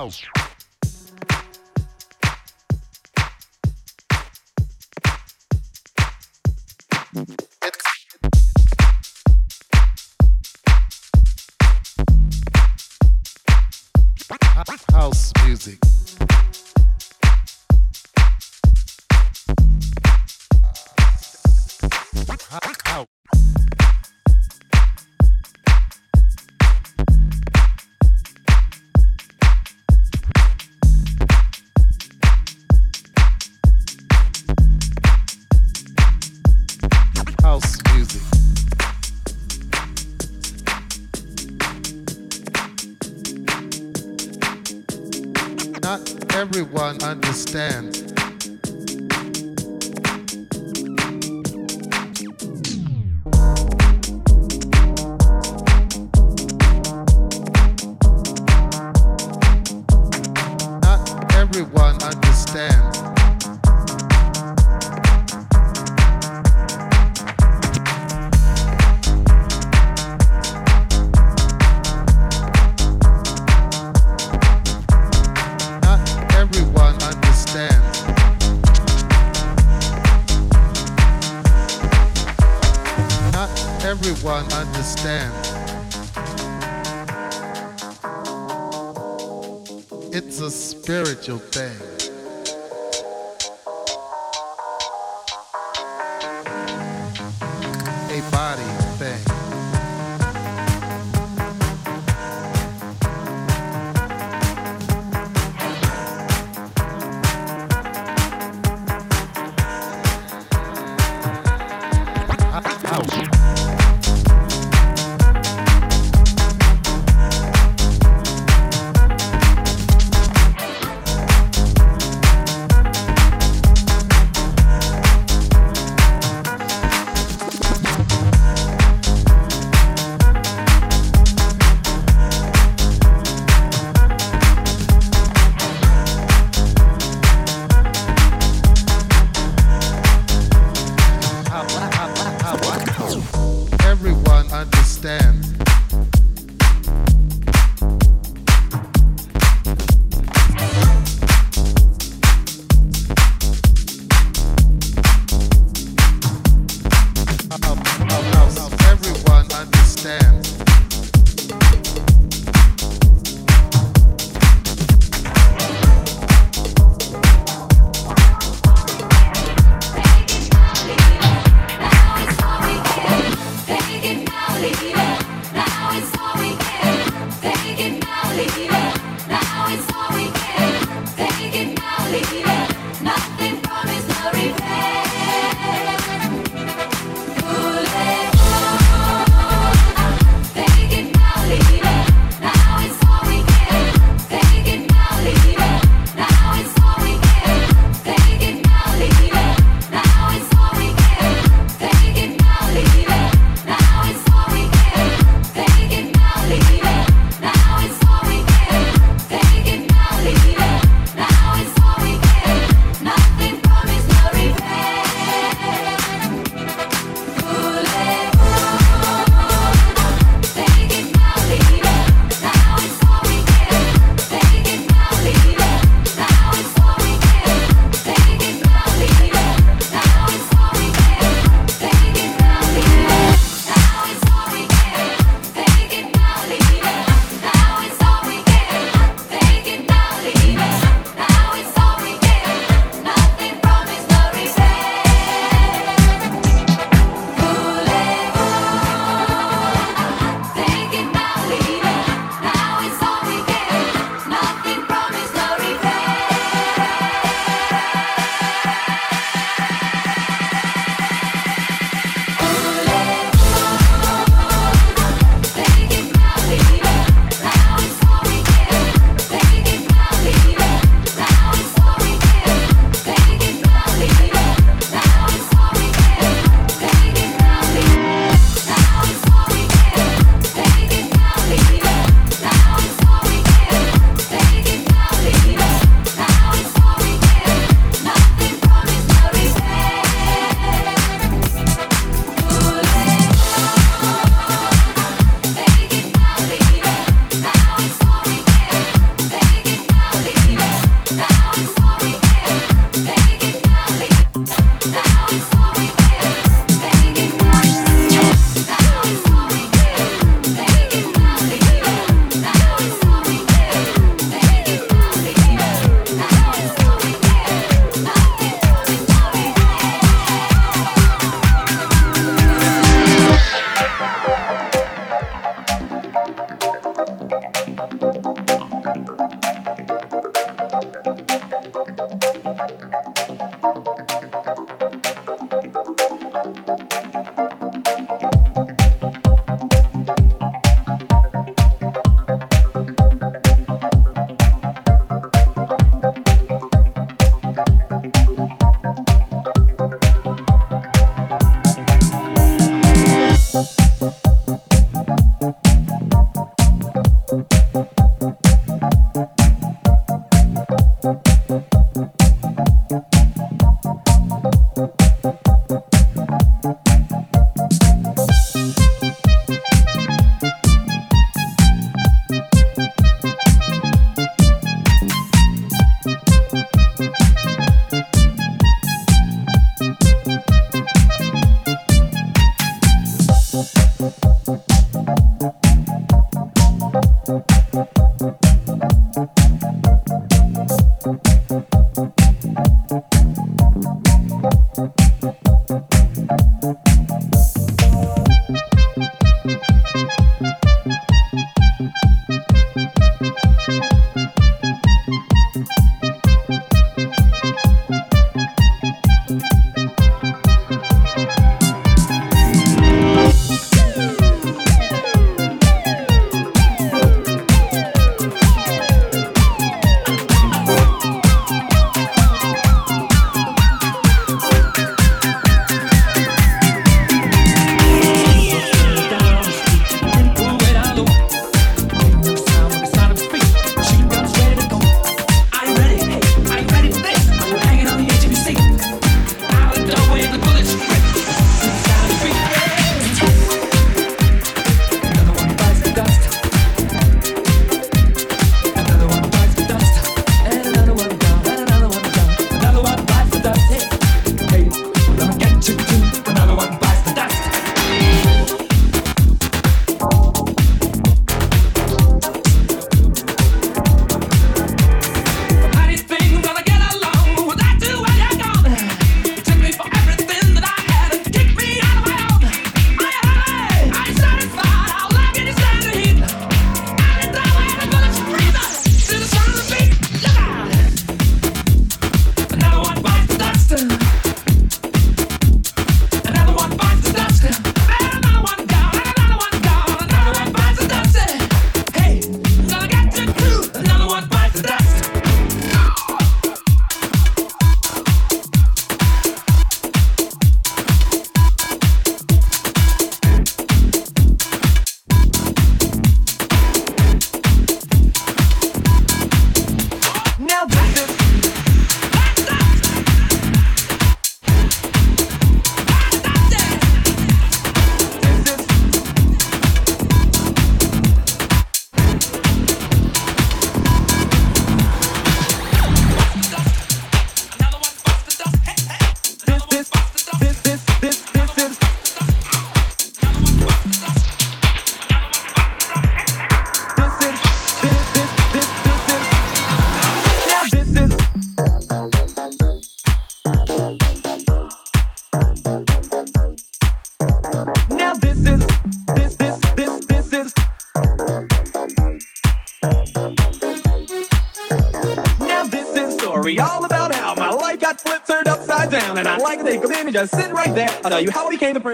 house.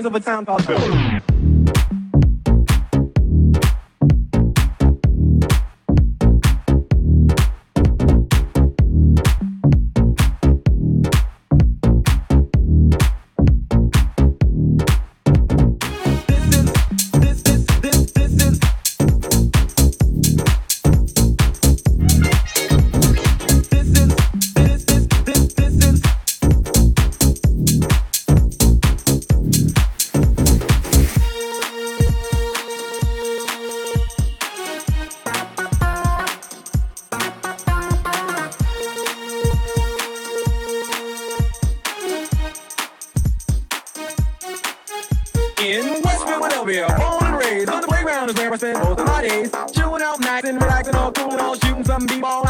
Of a town called real. Born and raised on the playground is where I spend most of my days. Chilling out, maxing, relaxing, all cool, all shooting some b-ball.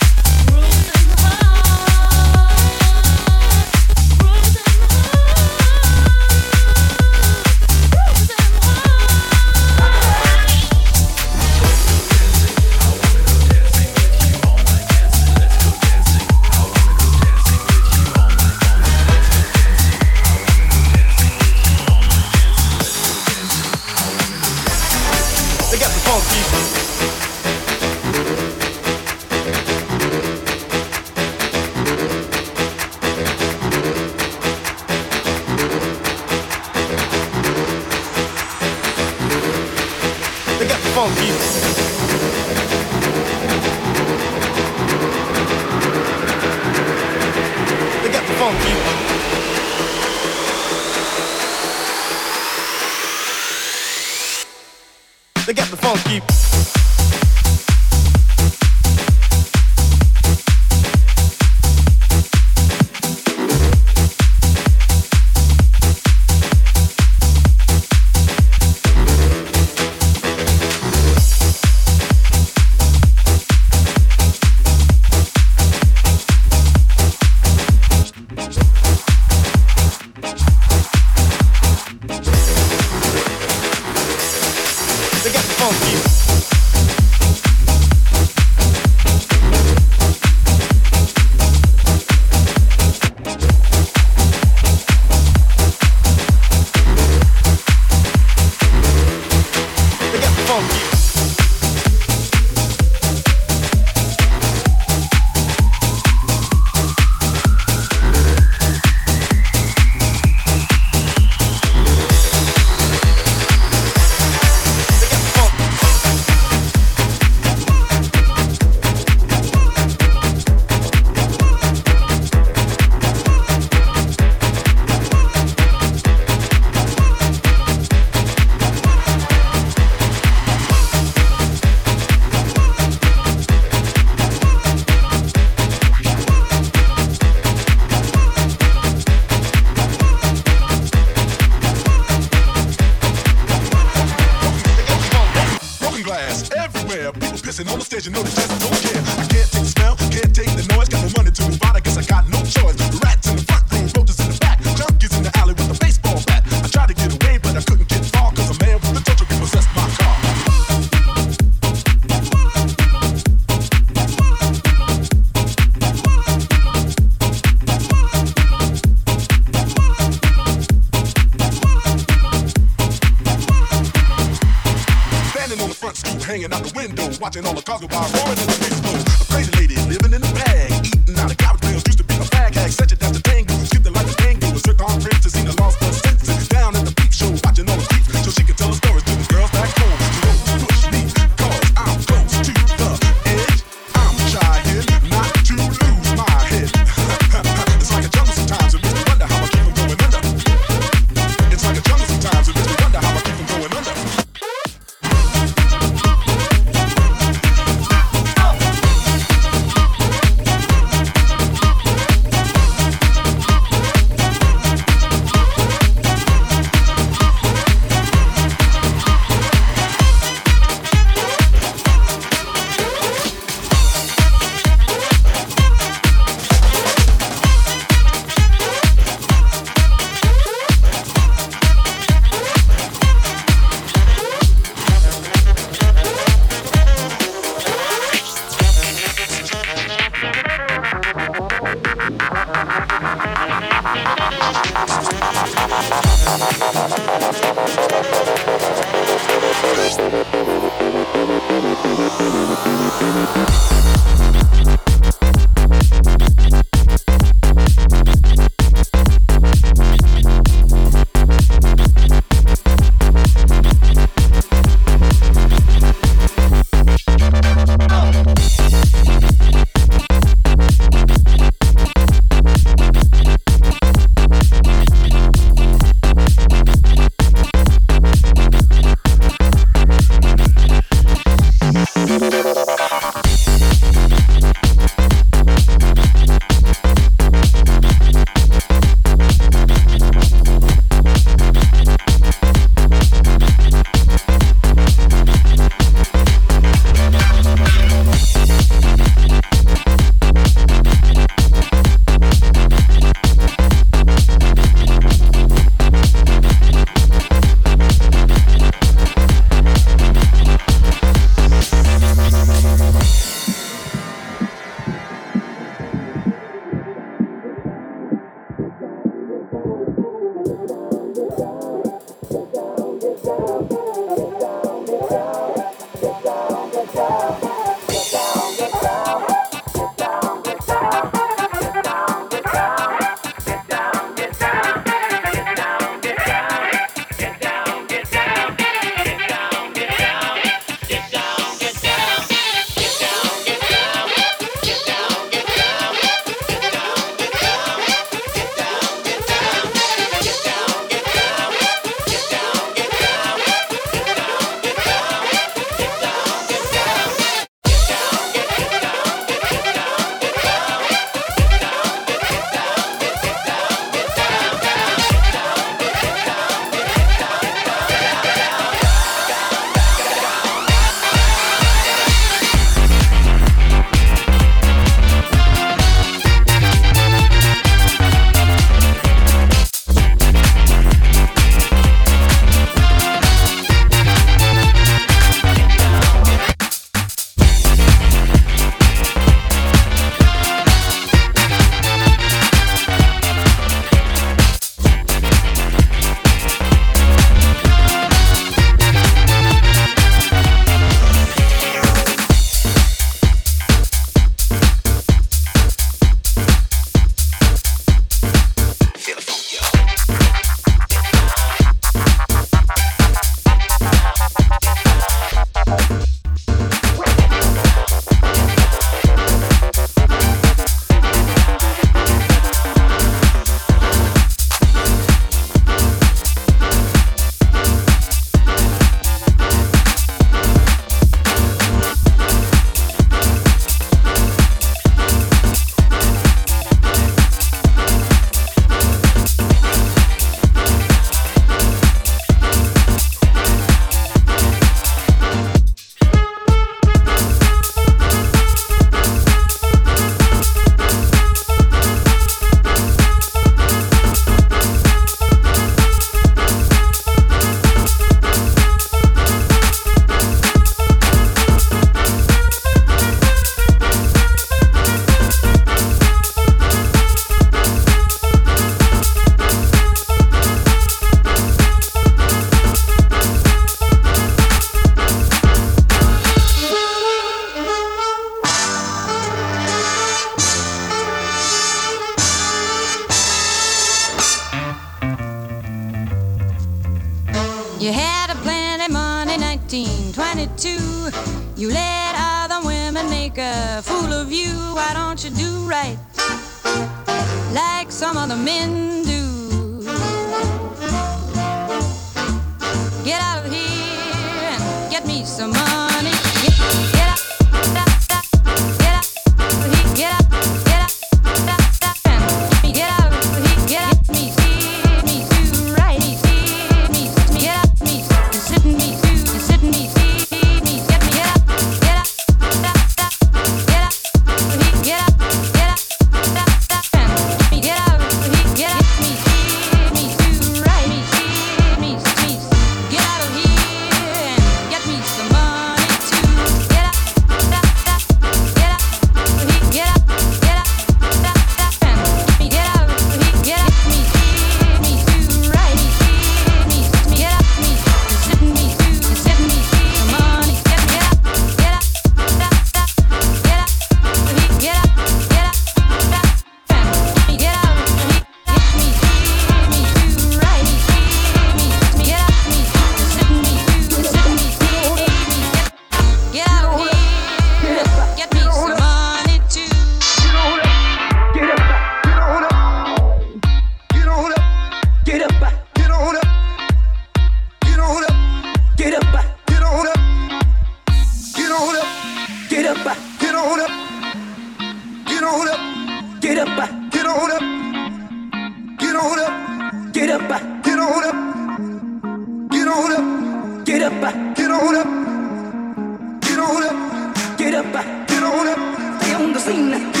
seen.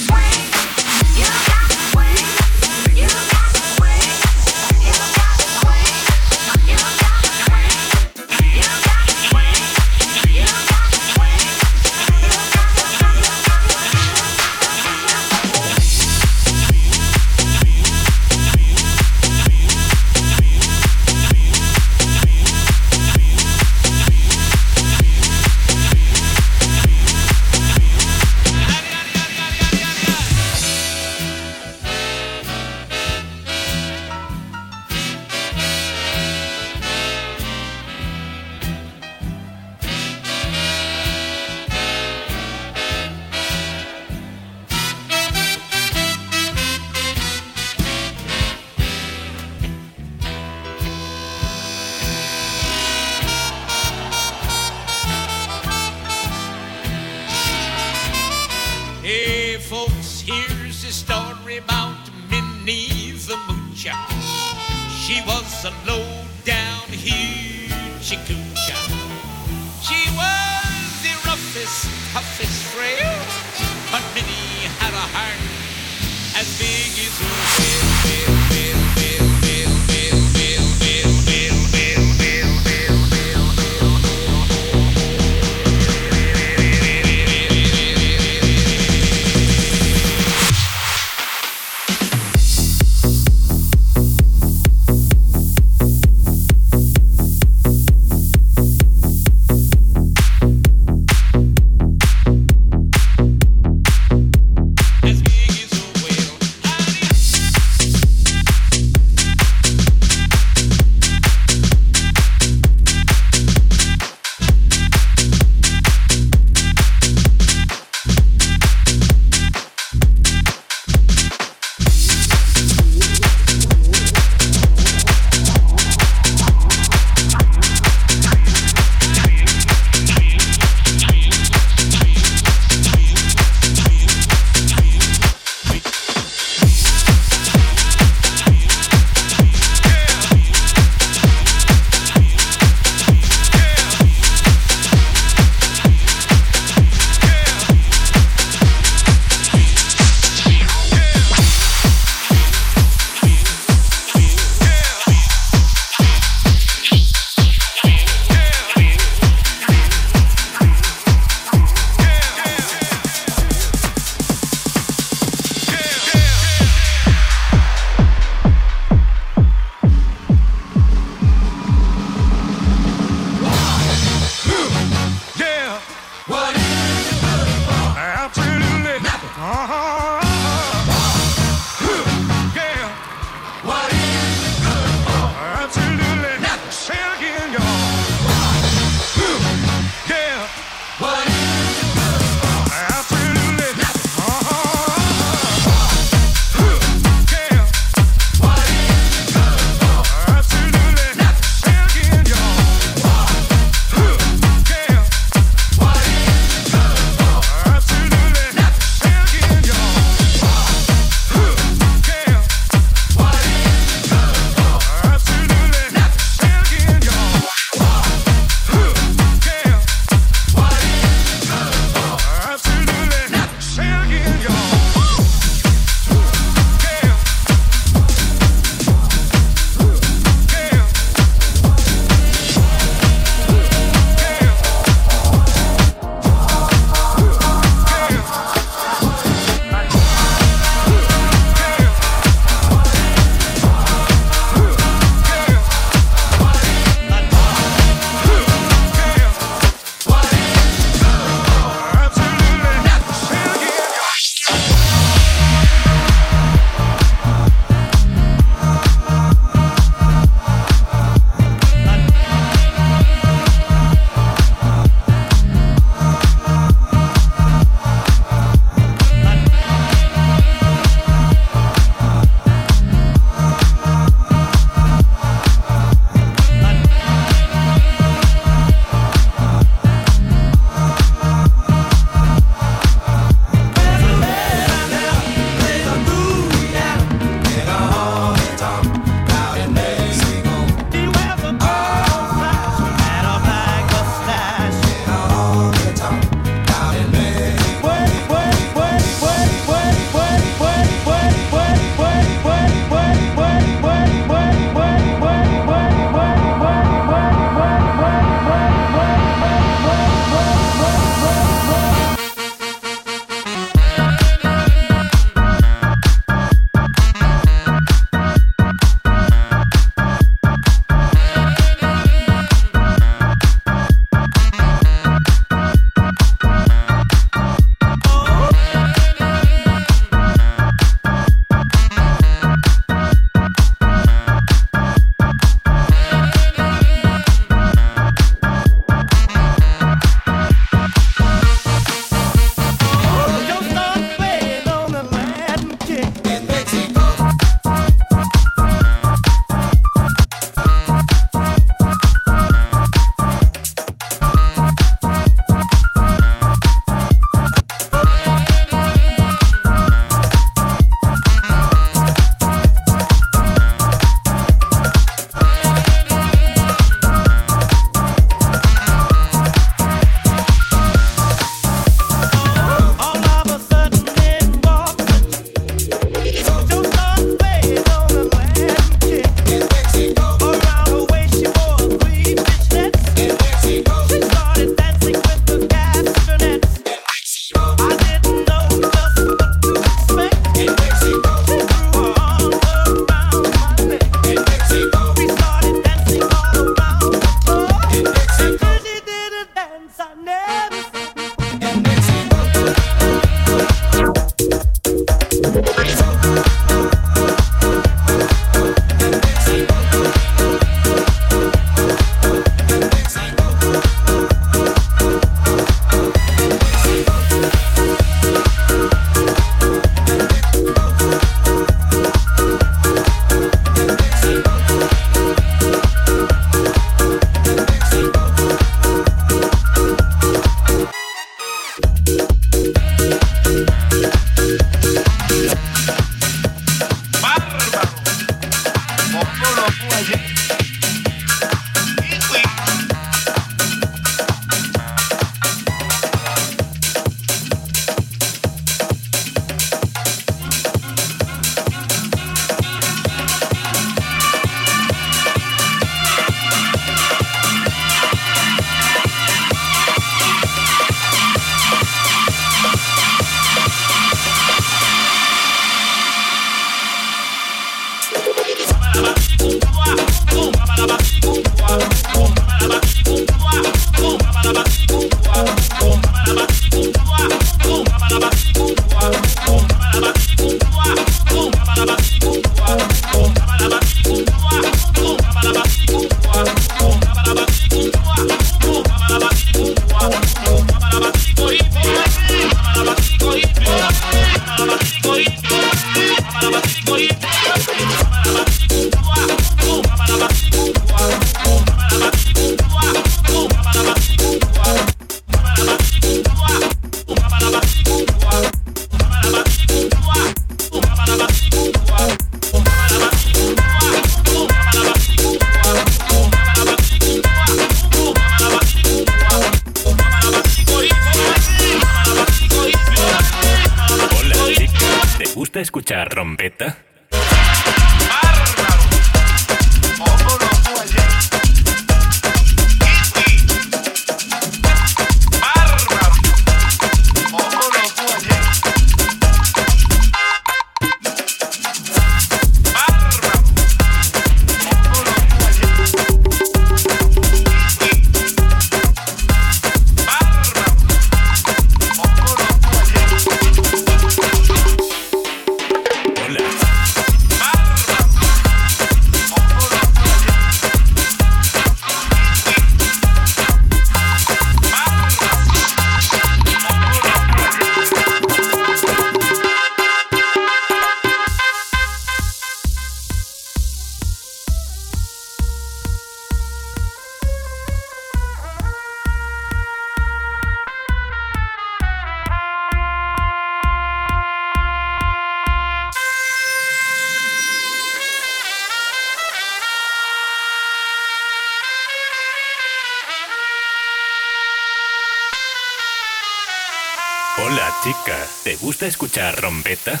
Escuchar trompeta?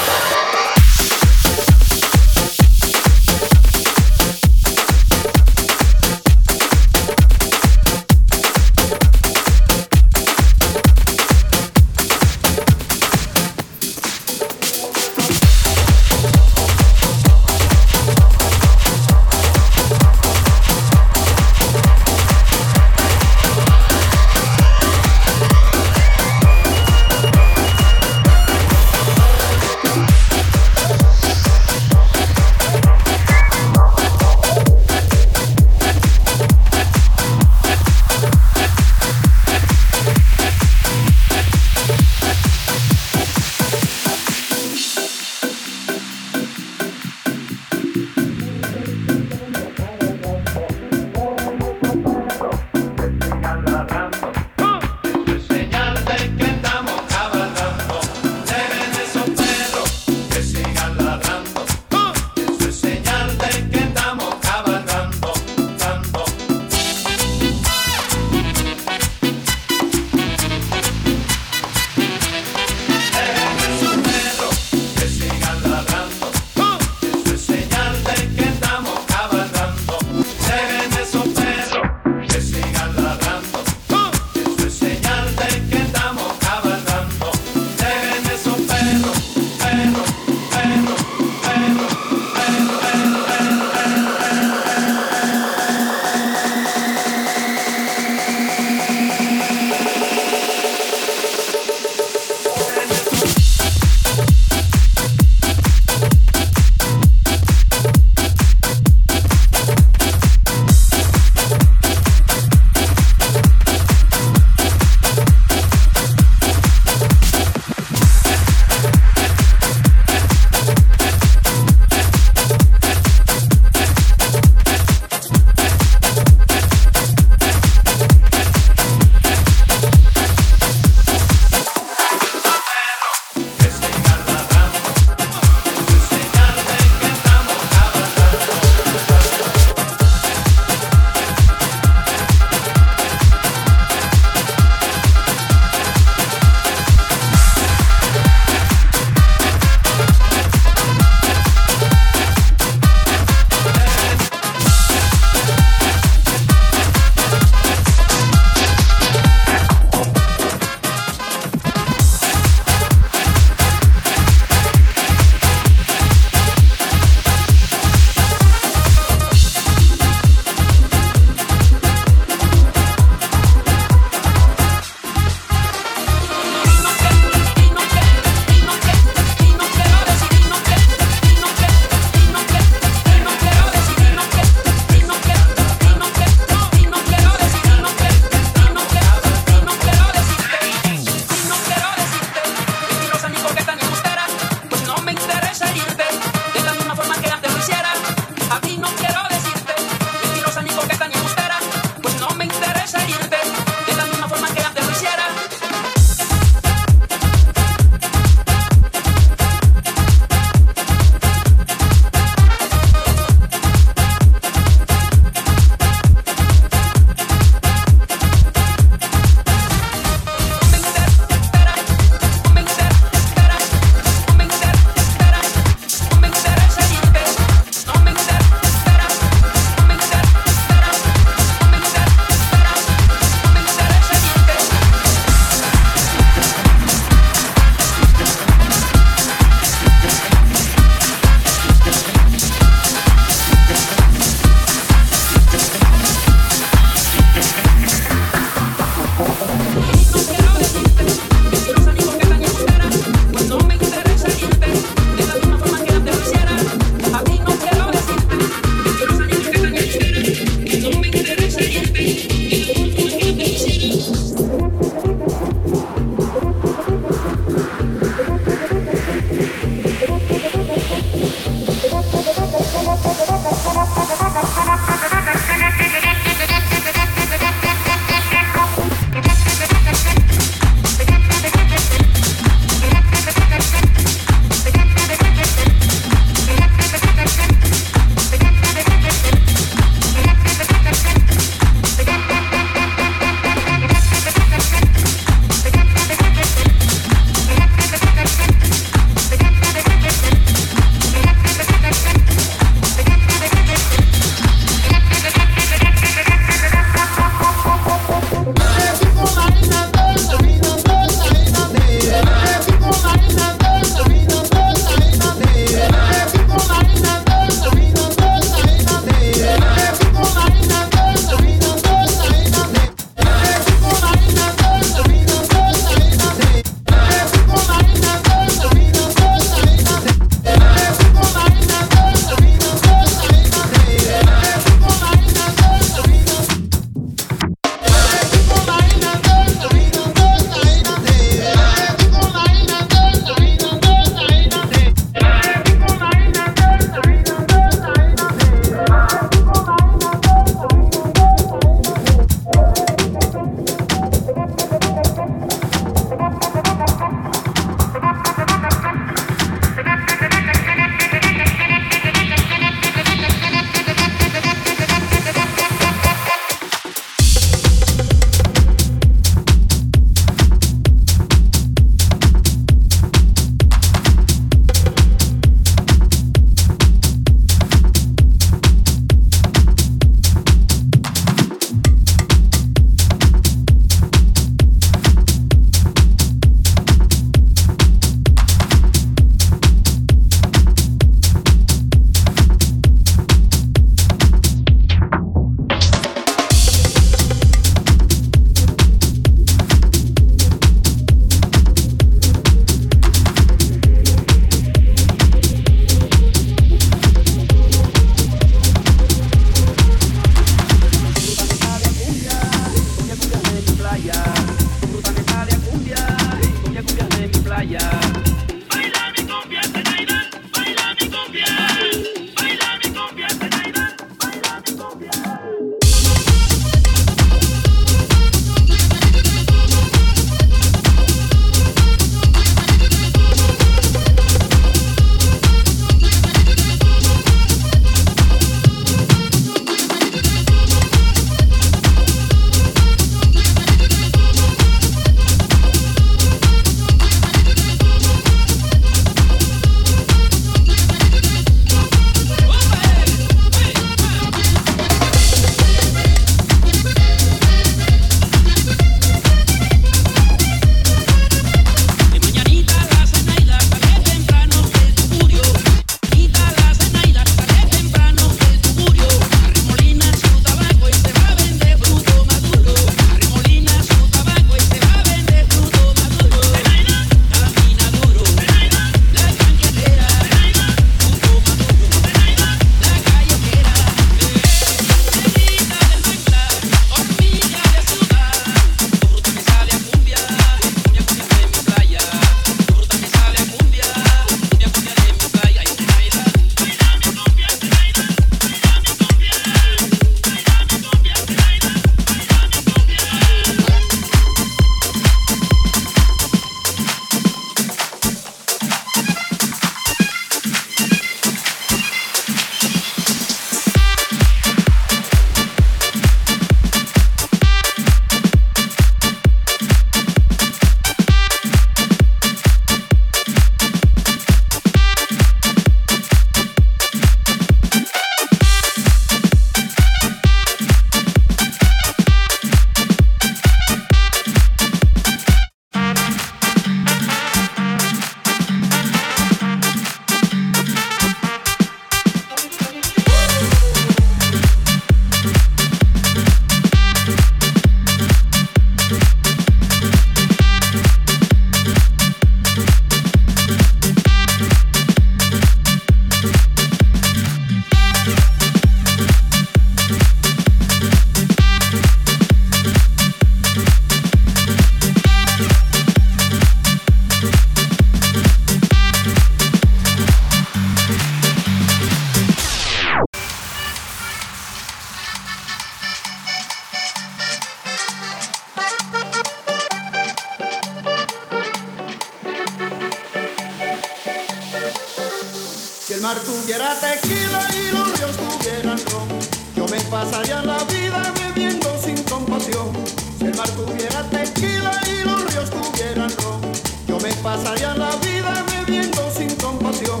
Mar tuviera tequila y los ríos tuvieran ron, yo me pasaría la vida bebiendo sin compasión. Si el mar tuviera tequila y los ríos tuvieran ron, yo me pasaría la vida bebiendo sin compasión.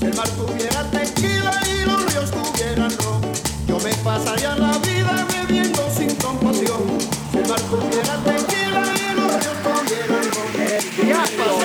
Si el mar tuviera tequila y los ríos tuvieran ron, yo me pasaría la vida bebiendo sin compasión. Si el mar tuviera tequila y los ríos tuvieran ron,